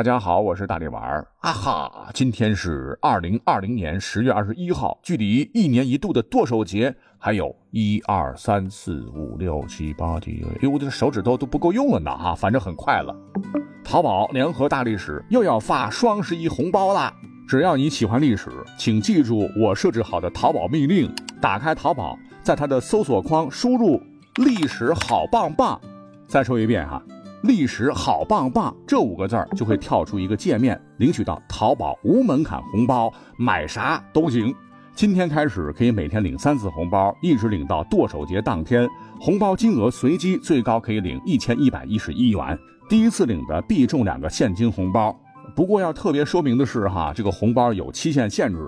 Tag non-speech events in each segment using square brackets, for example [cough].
大家好，我是大力丸儿啊哈！今天是二零二零年十月二十一号，距离一年一度的剁手节还有一二三四五六七八九，哎呦，我的手指头都不够用了呢哈！反正很快了。淘宝联合大历史又要发双十一红包啦！只要你喜欢历史，请记住我设置好的淘宝命令：打开淘宝，在它的搜索框输入“历史好棒棒”。再说一遍哈。历史好棒棒这五个字儿就会跳出一个界面，领取到淘宝无门槛红包，买啥都行。今天开始可以每天领三次红包，一直领到剁手节当天。红包金额随机，最高可以领一千一百一十一元。第一次领的必中两个现金红包。不过要特别说明的是哈，这个红包有期限限制，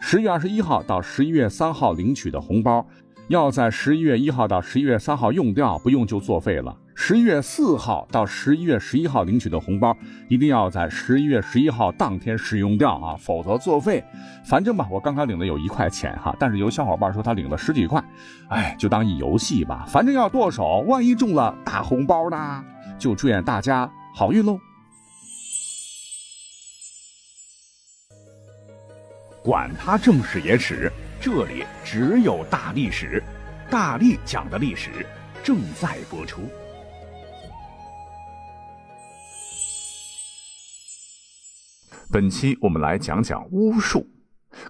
十月二十一号到十一月三号领取的红包，要在十一月一号到十一月三号用掉，不用就作废了。十一月四号到十一月十一号领取的红包，一定要在十一月十一号当天使用掉啊，否则作废。反正吧，我刚刚领的有一块钱哈，但是有小伙伴说他领了十几块，哎，就当一游戏吧。反正要剁手，万一中了大红包呢？就祝愿大家好运喽！管他正史野史，这里只有大历史，大力讲的历史正在播出。本期我们来讲讲巫术，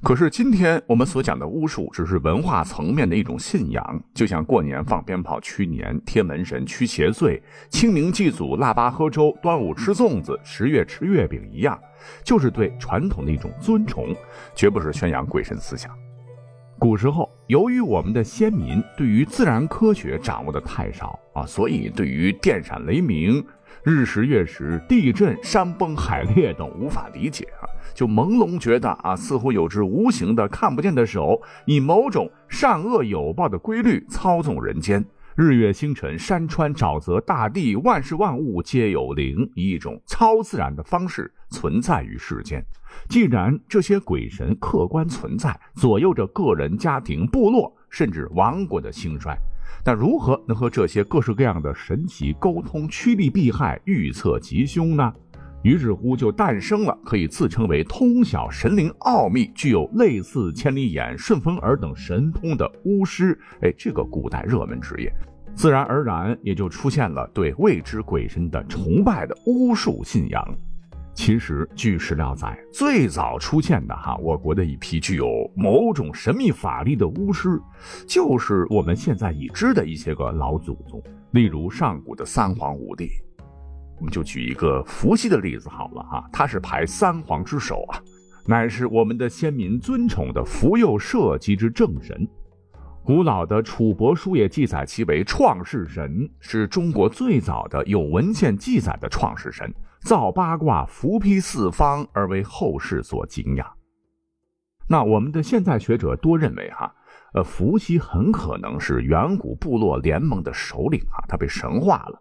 可是今天我们所讲的巫术只是文化层面的一种信仰，就像过年放鞭炮驱年、贴门神驱邪祟、清明祭祖腊八喝粥、端午吃粽子、十月吃月饼一样，就是对传统的一种尊崇，绝不是宣扬鬼神思想。古时候，由于我们的先民对于自然科学掌握的太少啊，所以对于电闪雷鸣。日食月食、地震、山崩海裂等无法理解啊，就朦胧觉得啊，似乎有只无形的、看不见的手，以某种善恶有报的规律操纵人间。日月星辰、山川沼泽、大地，万事万物皆有灵，以一种超自然的方式存在于世间。既然这些鬼神客观存在，左右着个人、家庭、部落，甚至王国的兴衰。那如何能和这些各式各样的神奇沟通、趋利避害、预测吉凶呢？于是乎就诞生了可以自称为通晓神灵奥秘、具有类似千里眼、顺风耳等神通的巫师。哎，这个古代热门职业，自然而然也就出现了对未知鬼神的崇拜的巫术信仰。其实，据史料载，最早出现的哈，我国的一批具有某种神秘法力的巫师，就是我们现在已知的一些个老祖宗。例如上古的三皇五帝，我们就举一个伏羲的例子好了哈，他是排三皇之首啊，乃是我们的先民尊崇的福佑社稷之正神。古老的楚帛书也记载其为创世神，是中国最早的有文献记载的创世神。造八卦，伏披四方，而为后世所敬仰。那我们的现在学者多认为，哈，呃，伏羲很可能是远古部落联盟的首领啊，他被神化了。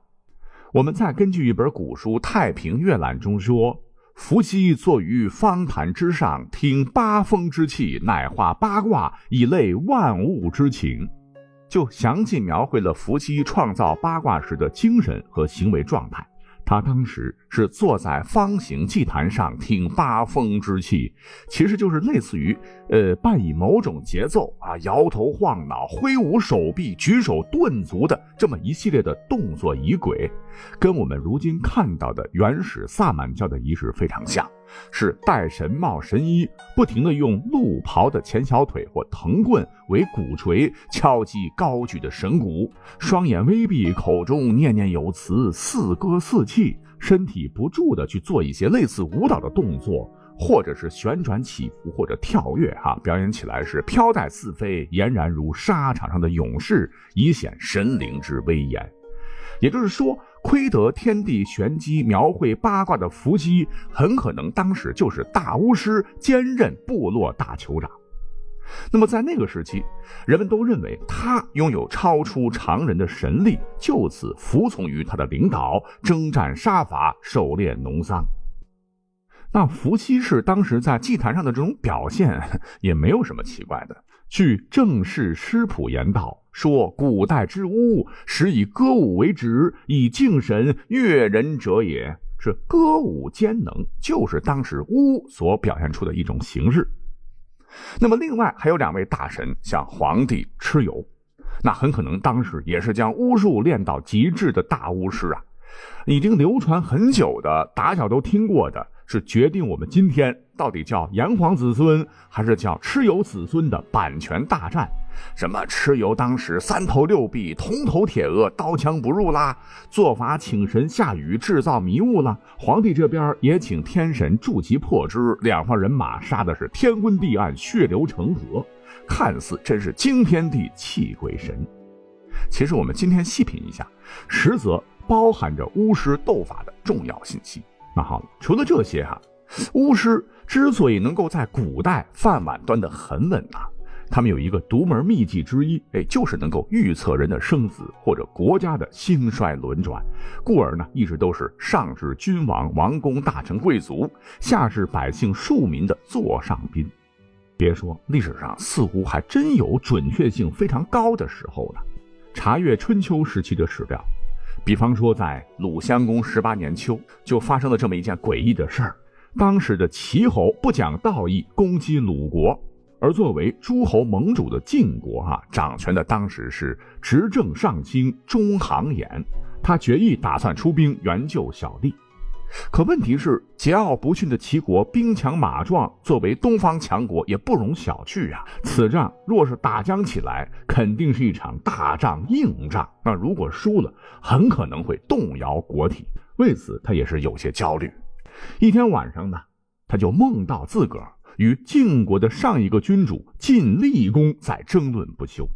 我们再根据一本古书《太平乐览》中说，伏羲坐于方坛之上，听八风之气，乃化八卦，以类万物之情，就详细描绘了伏羲创造八卦时的精神和行为状态。他当时是坐在方形祭坛上听八风之气，其实就是类似于，呃，伴以某种节奏啊，摇头晃脑、挥舞手臂、举手顿足的这么一系列的动作仪轨，跟我们如今看到的原始萨满教的仪式非常像。是戴神帽神衣，不停地用鹿袍的前小腿或藤棍为鼓槌敲击高举的神鼓，双眼微闭，口中念念有词，似歌似泣，身体不住地去做一些类似舞蹈的动作，或者是旋转起伏，或者跳跃，哈，表演起来是飘带似飞，俨然如沙场上的勇士，以显神灵之威严。也就是说。窥得天地玄机、描绘八卦的伏羲，很可能当时就是大巫师，兼任部落大酋长。那么在那个时期，人们都认为他拥有超出常人的神力，就此服从于他的领导，征战杀伐，狩猎农桑。那伏羲氏当时在祭坛上的这种表现，也没有什么奇怪的。据《正史诗谱》言道。说古代之巫，始以歌舞为职，以敬神悦人者也。是歌舞兼能，就是当时巫所表现出的一种形式。那么，另外还有两位大神，向皇帝蚩尤，那很可能当时也是将巫术练到极致的大巫师啊。已经流传很久的，打小都听过的，是决定我们今天到底叫炎黄子孙还是叫蚩尤子孙的版权大战。什么蚩尤当时三头六臂，铜头铁额，刀枪不入啦；做法请神下雨，制造迷雾了。皇帝这边也请天神助其破之，两方人马杀的是天昏地暗，血流成河，看似真是惊天地泣鬼神。其实我们今天细品一下，实则。包含着巫师斗法的重要信息。那好了，除了这些哈，巫师之所以能够在古代饭碗端得很稳啊，他们有一个独门秘技之一，哎，就是能够预测人的生死或者国家的兴衰轮转。故而呢，一直都是上至君王、王公、大臣、贵族，下至百姓庶民的座上宾。别说历史上似乎还真有准确性非常高的时候呢。查阅春秋时期的史料。比方说，在鲁襄公十八年秋，就发生了这么一件诡异的事儿。当时的齐侯不讲道义，攻击鲁国，而作为诸侯盟主的晋国，啊，掌权的当时是执政上卿中行衍，他决意打算出兵援救小弟。可问题是，桀骜不驯的齐国兵强马壮，作为东方强国也不容小觑啊。此仗若是打将起来，肯定是一场大仗硬仗。那如果输了，很可能会动摇国体。为此，他也是有些焦虑。一天晚上呢，他就梦到自个儿与晋国的上一个君主晋厉公在争论不休。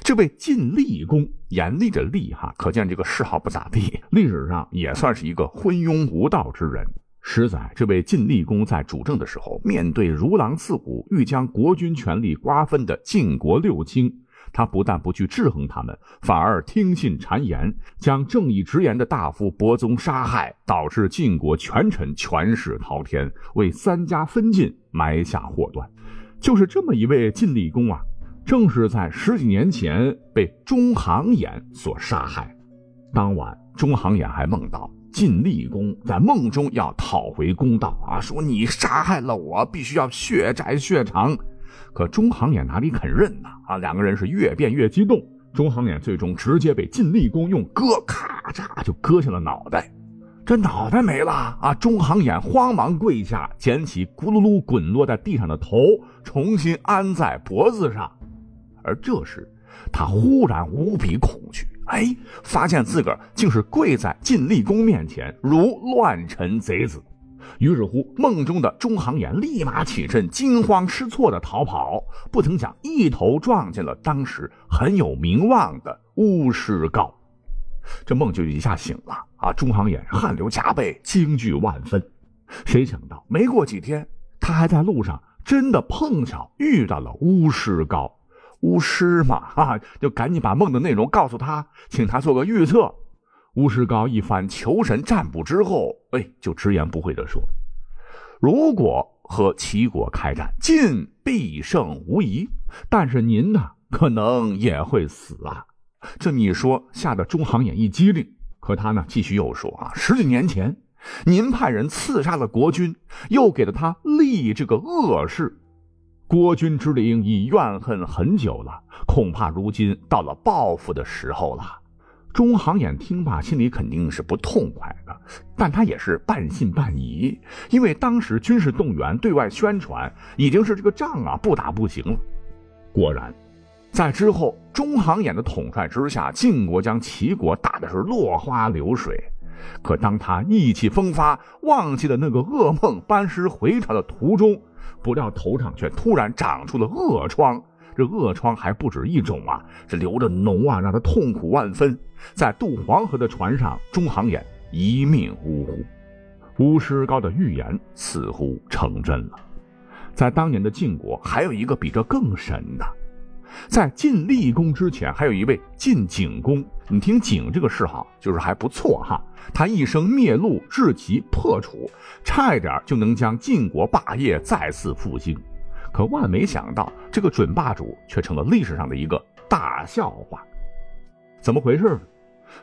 这位晋厉公，严厉的厉哈，可见这个谥号不咋地。历史上也算是一个昏庸无道之人。实在这位晋厉公在主政的时候，面对如狼似虎、欲将国君权力瓜分的晋国六卿，他不但不去制衡他们，反而听信谗言，将正义直言的大夫伯宗杀害，导致晋国权臣权势滔天，为三家分晋埋下祸端。就是这么一位晋厉公啊。正是在十几年前被中行衍所杀害。当晚，中行衍还梦到晋厉公在梦中要讨回公道啊，说你杀害了我，必须要血债血偿。可中行衍哪里肯认呢？啊，两个人是越辩越激动。中行衍最终直接被晋厉公用割，咔嚓就割下了脑袋。这脑袋没了啊！中行衍慌忙跪下，捡起咕噜噜滚落在地上的头，重新安在脖子上。而这时，他忽然无比恐惧，哎，发现自个儿竟是跪在晋厉公面前，如乱臣贼子。于是乎，梦中的中行衍立马起身，惊慌失措的逃跑。不曾想，一头撞进了当时很有名望的巫师高。这梦就一下醒了啊！中行衍汗流浃背，惊惧万分。谁想到，没过几天，他还在路上真的碰巧遇到了巫师高。巫师嘛，啊，就赶紧把梦的内容告诉他，请他做个预测。巫师高一番求神占卜之后，哎，就直言不讳的说：“如果和齐国开战，晋必胜无疑，但是您呢，可能也会死啊。”这么一说，吓得中行衍一激灵。可他呢，继续又说：“啊，十几年前，您派人刺杀了国君，又给了他立这个恶事。”国君之灵已怨恨很久了，恐怕如今到了报复的时候了。中行衍听罢，心里肯定是不痛快的，但他也是半信半疑，因为当时军事动员、对外宣传，已经是这个仗啊不打不行了。果然，在之后中行衍的统帅之下，晋国将齐国打的是落花流水。可当他意气风发，忘记了那个噩梦，班师回朝的途中。不料头上却突然长出了恶疮，这恶疮还不止一种啊！这流着脓啊，让他痛苦万分。在渡黄河的船上，中行衍一命呜呼。巫师高的预言似乎成真了。在当年的晋国，还有一个比这更神的。在晋厉公之前，还有一位晋景公。你听“景”这个谥号，就是还不错哈。他一生灭戮，治其破楚，差一点就能将晋国霸业再次复兴。可万没想到，这个准霸主却成了历史上的一个大笑话。怎么回事呢？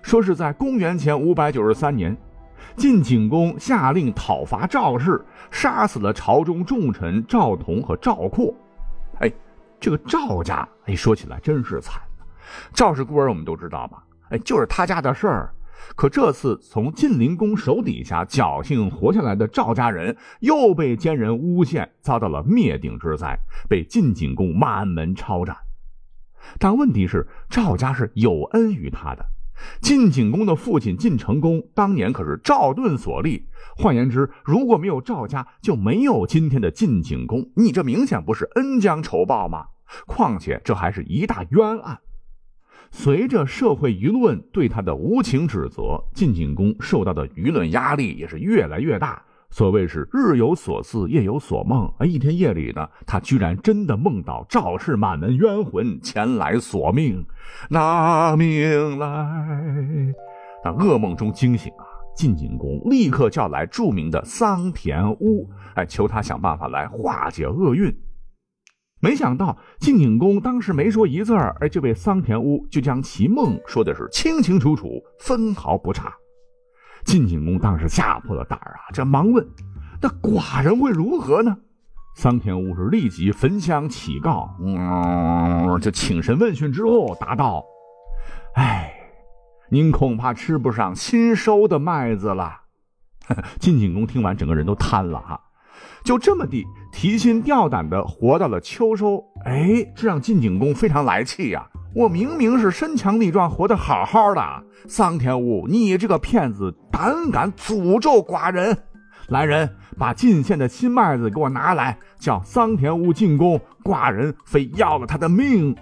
说是在公元前五百九十三年，晋景公下令讨伐赵氏，杀死了朝中重臣赵同和赵括。哎，这个赵家，哎，说起来真是惨。赵氏孤儿我们都知道吧？哎，就是他家的事儿。可这次从晋灵公手底下侥幸活下来的赵家人，又被奸人诬陷，遭到了灭顶之灾，被晋景公满门抄斩。但问题是，赵家是有恩于他的。晋景公的父亲晋成公当年可是赵盾所立，换言之，如果没有赵家，就没有今天的晋景公。你这明显不是恩将仇报吗？况且这还是一大冤案。随着社会舆论对他的无情指责，晋景公受到的舆论压力也是越来越大。所谓是日有所思，夜有所梦。啊，一天夜里呢，他居然真的梦到赵氏满门冤魂前来索命，拿命来。那噩梦中惊醒啊，晋景公立刻叫来著名的桑田乌，哎，求他想办法来化解厄运。没想到晋景公当时没说一字儿，哎，这位桑田屋就将其梦说的是清清楚楚，分毫不差。晋景公当时吓破了胆儿啊，这忙问：“那寡人会如何呢？”桑田屋是立即焚香乞告，嗯，就请神问讯之后答道：“哎，您恐怕吃不上新收的麦子了。” [laughs] 晋景公听完，整个人都瘫了哈，就这么地提心吊胆的活到了秋收。哎，这让晋景公非常来气呀。我明明是身强力壮，活得好好的。桑田乌，你这个骗子，胆敢诅咒寡人！来人，把晋县的新麦子给我拿来，叫桑田乌进宫。寡人非要了他的命！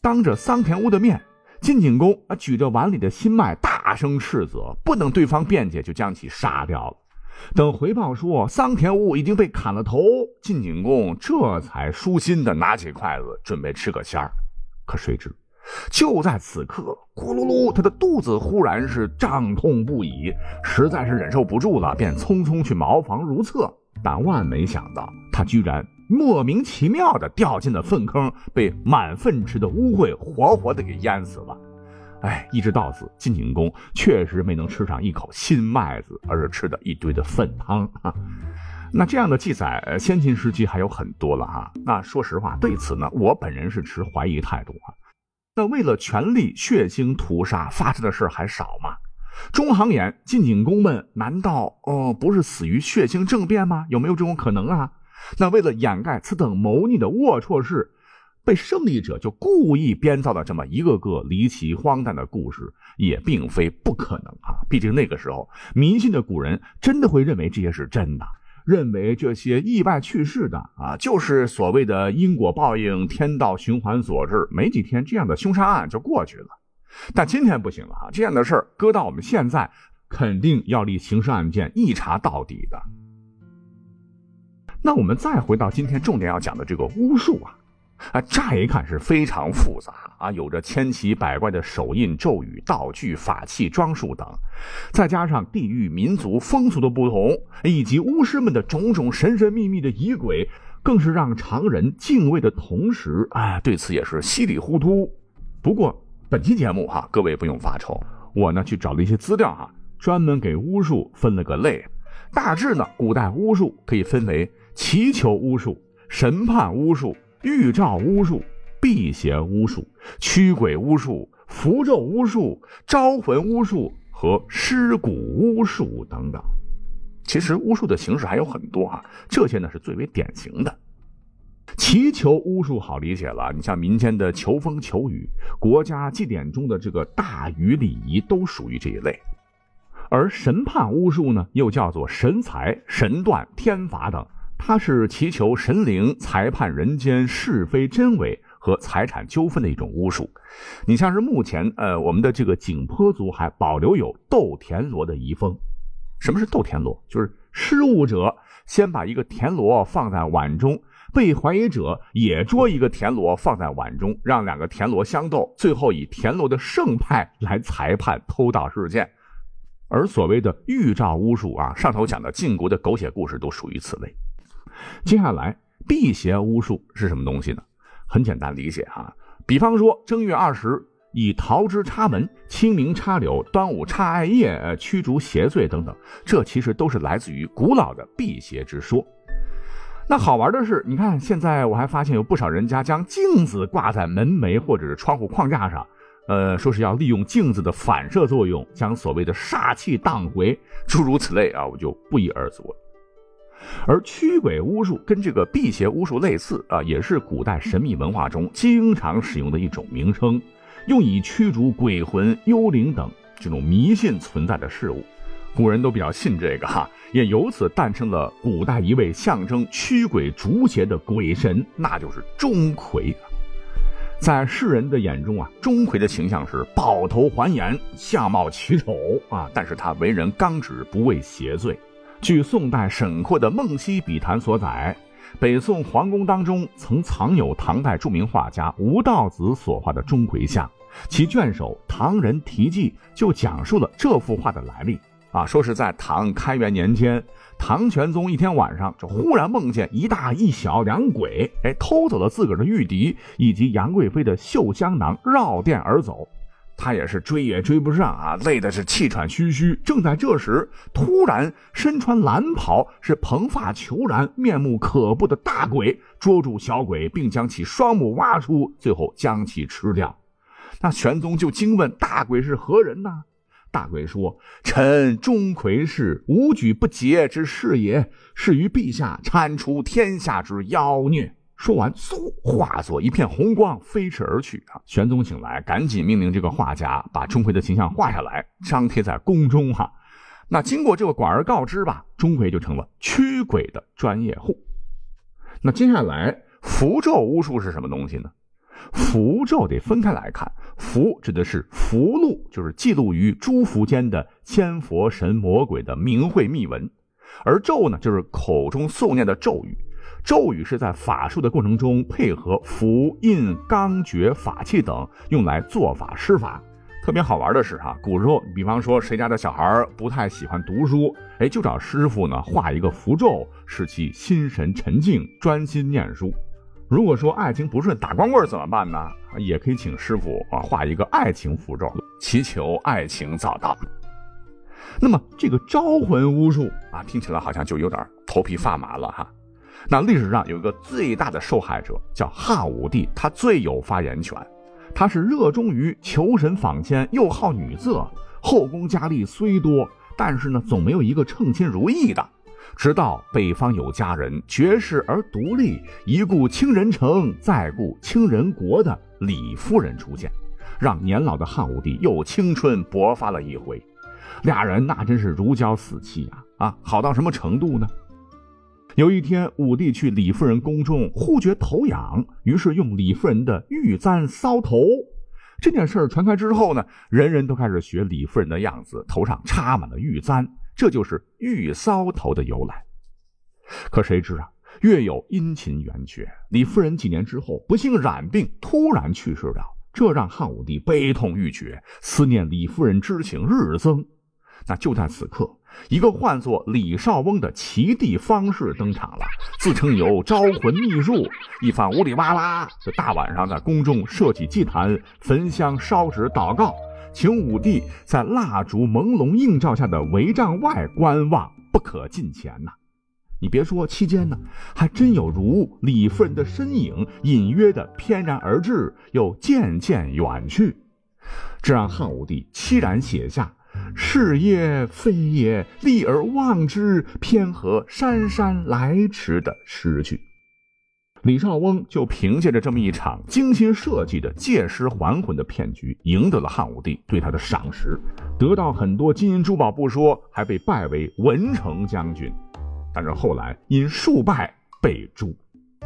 当着桑田乌的面，晋景公啊举着碗里的新麦，大声斥责，不等对方辩解，就将其杀掉了。等回报说桑田乌已经被砍了头，晋景公这才舒心的拿起筷子准备吃个鲜儿。可谁知，就在此刻，咕噜噜，他的肚子忽然是胀痛不已，实在是忍受不住了，便匆匆去茅房如厕。但万没想到，他居然莫名其妙的掉进了粪坑，被满粪池的污秽活活的给淹死了。哎，一直到此，晋景公确实没能吃上一口新麦子，而是吃的一堆的粪汤啊！那这样的记载，先秦时期还有很多了哈。那说实话，对此呢，我本人是持怀疑态度啊。那为了权力，血腥屠杀发生的事还少吗？中行眼晋景公们难道哦不是死于血腥政变吗？有没有这种可能啊？那为了掩盖此等谋逆的龌龊事。被胜利者就故意编造的这么一个个离奇荒诞的故事，也并非不可能啊！毕竟那个时候迷信的古人真的会认为这些是真的，认为这些意外去世的啊，就是所谓的因果报应、天道循环所致。没几天，这样的凶杀案就过去了。但今天不行了啊！这样的事儿搁到我们现在，肯定要立刑事案件一查到底的。那我们再回到今天重点要讲的这个巫术啊。啊，乍一看是非常复杂啊，有着千奇百怪的手印、咒语、道具、法器、装束等，再加上地域、民族、风俗的不同，以及巫师们的种种神神秘秘的仪轨，更是让常人敬畏的同时，哎，对此也是稀里糊涂。不过本期节目哈，各位不用发愁，我呢去找了一些资料哈，专门给巫术分了个类。大致呢，古代巫术可以分为祈求巫术、审判巫术。预兆巫术、辟邪巫术、驱鬼巫术、符咒巫术、招魂巫术和尸骨巫术等等。其实巫术的形式还有很多啊，这些呢是最为典型的。祈求巫术好理解了，你像民间的求风求雨，国家祭典中的这个大禹礼仪都属于这一类。而神判巫术呢，又叫做神裁、神断、天罚等。它是祈求神灵裁判人间是非真伪和财产纠纷的一种巫术。你像是目前，呃，我们的这个景颇族还保留有斗田螺的遗风。什么是斗田螺？就是失物者先把一个田螺放在碗中，被怀疑者也捉一个田螺放在碗中，让两个田螺相斗，最后以田螺的胜败来裁判偷盗事件。而所谓的预兆巫术啊，上头讲的晋国的狗血故事都属于此类。接下来，辟邪巫术是什么东西呢？很简单理解哈，比方说正月二十以桃枝插门、清明插柳、端午插艾叶，驱逐邪祟等等，这其实都是来自于古老的辟邪之说。那好玩的是，你看现在我还发现有不少人家将镜子挂在门楣或者是窗户框架上，呃，说是要利用镜子的反射作用，将所谓的煞气荡回，诸如此类啊，我就不一而足了。而驱鬼巫术跟这个辟邪巫术类似啊，也是古代神秘文化中经常使用的一种名称。用以驱逐鬼魂、幽灵等这种迷信存在的事物，古人都比较信这个哈，也由此诞生了古代一位象征驱鬼逐邪的鬼神，那就是钟馗。在世人的眼中啊，钟馗的形象是抱头环眼、相貌奇丑啊，但是他为人刚直，不畏邪祟。据宋代沈括的《梦溪笔谈》所载。北宋皇宫当中曾藏有唐代著名画家吴道子所画的钟馗像，其卷首《唐人题记》就讲述了这幅画的来历。啊，说是在唐开元年间，唐玄宗一天晚上就忽然梦见一大一小两鬼，哎，偷走了自个儿的玉笛以及杨贵妃的绣香囊，绕殿而走。他也是追也追不上啊，累的是气喘吁吁。正在这时，突然身穿蓝袍、是蓬发虬髯、面目可怖的大鬼捉住小鬼，并将其双目挖出，最后将其吃掉。那玄宗就惊问大鬼是何人呢？大鬼说：“臣钟馗是无举不竭之士也，是于陛下铲除天下之妖孽。”说完，嗖，化作一片红光，飞驰而去。啊！玄宗醒来，赶紧命令这个画家把钟馗的形象画下来，张贴在宫中。哈，那经过这个广而告之吧，钟馗就成了驱鬼的专业户。那接下来，符咒巫术是什么东西呢？符咒得分开来看，符指的是符箓，就是记录于诸符间的仙佛神魔鬼的名讳秘文；而咒呢，就是口中诵念的咒语。咒语是在法术的过程中配合符印、钢诀、法器等用来做法施法。特别好玩的是哈，古时候，比方说谁家的小孩不太喜欢读书，哎，就找师傅呢画一个符咒，使其心神沉静，专心念书。如果说爱情不顺，打光棍怎么办呢？也可以请师傅啊画一个爱情符咒，祈求爱情早到。那么这个招魂巫术啊，听起来好像就有点头皮发麻了哈。那历史上有一个最大的受害者叫汉武帝，他最有发言权。他是热衷于求神访仙，又好女色，后宫佳丽虽多，但是呢，总没有一个称心如意的。直到北方有佳人，绝世而独立，一顾倾人城，再顾倾人国的李夫人出现，让年老的汉武帝又青春勃发了一回。俩人那真是如胶似漆啊！啊，好到什么程度呢？有一天，武帝去李夫人宫中，忽觉头痒，于是用李夫人的玉簪搔头。这件事传开之后呢，人人都开始学李夫人的样子，头上插满了玉簪，这就是玉搔头的由来。可谁知啊，月有阴晴圆缺，李夫人几年之后不幸染病，突然去世了，这让汉武帝悲痛欲绝，思念李夫人之情日增。那就在此刻。一个唤作李少翁的奇地方士登场了，自称有招魂秘术，一番呜里哇啦，这大晚上在宫中设起祭坛，焚香烧纸祷告，请武帝在蜡烛朦胧映照下的帷帐外观望，不可近前呐。你别说，期间呢，还真有如李夫人的身影隐约的翩然而至，又渐渐远去，这让汉武帝凄然写下。是也非也，立而望之，偏和姗姗来迟的诗句。李少翁就凭借着这么一场精心设计的借尸还魂的骗局，赢得了汉武帝对他的赏识，得到很多金银珠宝不说，还被拜为文成将军。但是后来因数败被诛。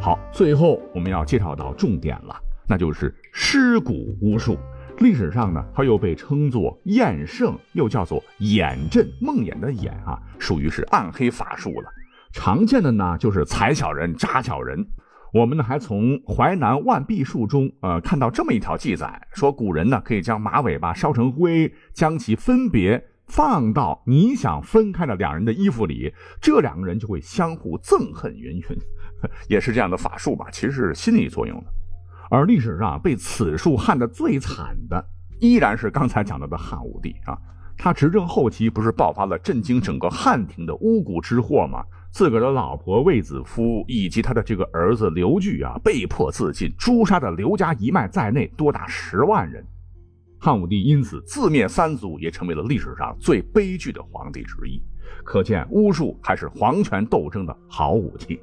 好，最后我们要介绍到重点了，那就是尸骨巫术。历史上呢，它又被称作验圣，又叫做眼阵，梦魇的眼啊，属于是暗黑法术了。常见的呢，就是踩小人、扎小人。我们呢，还从《淮南万壁术》中，呃，看到这么一条记载，说古人呢，可以将马尾巴烧成灰，将其分别放到你想分开的两人的衣服里，这两个人就会相互憎恨云云。[laughs] 也是这样的法术吧？其实是心理作用的。而历史上被此术害得最惨的依然是刚才讲到的汉武帝啊。他执政后期不是爆发了震惊整个汉庭的巫蛊之祸吗？自个儿的老婆卫子夫以及他的这个儿子刘据啊，被迫自尽，诛杀的刘家一脉在内多达十万人。汉武帝因此自灭三族，也成为了历史上最悲剧的皇帝之一。可见巫术还是皇权斗争的好武器。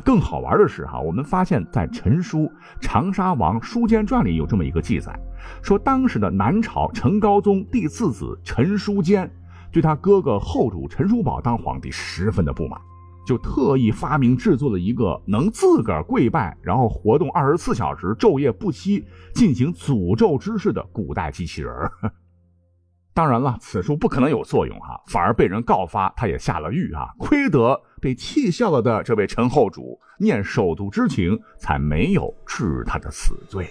更好玩的是哈，我们发现，在陈书《长沙王书坚传》里有这么一个记载，说当时的南朝陈高宗第四子陈书坚，对他哥哥后主陈叔宝当皇帝十分的不满，就特意发明制作了一个能自个儿跪拜，然后活动二十四小时昼夜不息，进行诅咒之事的古代机器人当然了，此书不可能有作用哈，反而被人告发，他也下了狱啊，亏得被气笑了的这位陈后主念首都之情，才没有治他的死罪。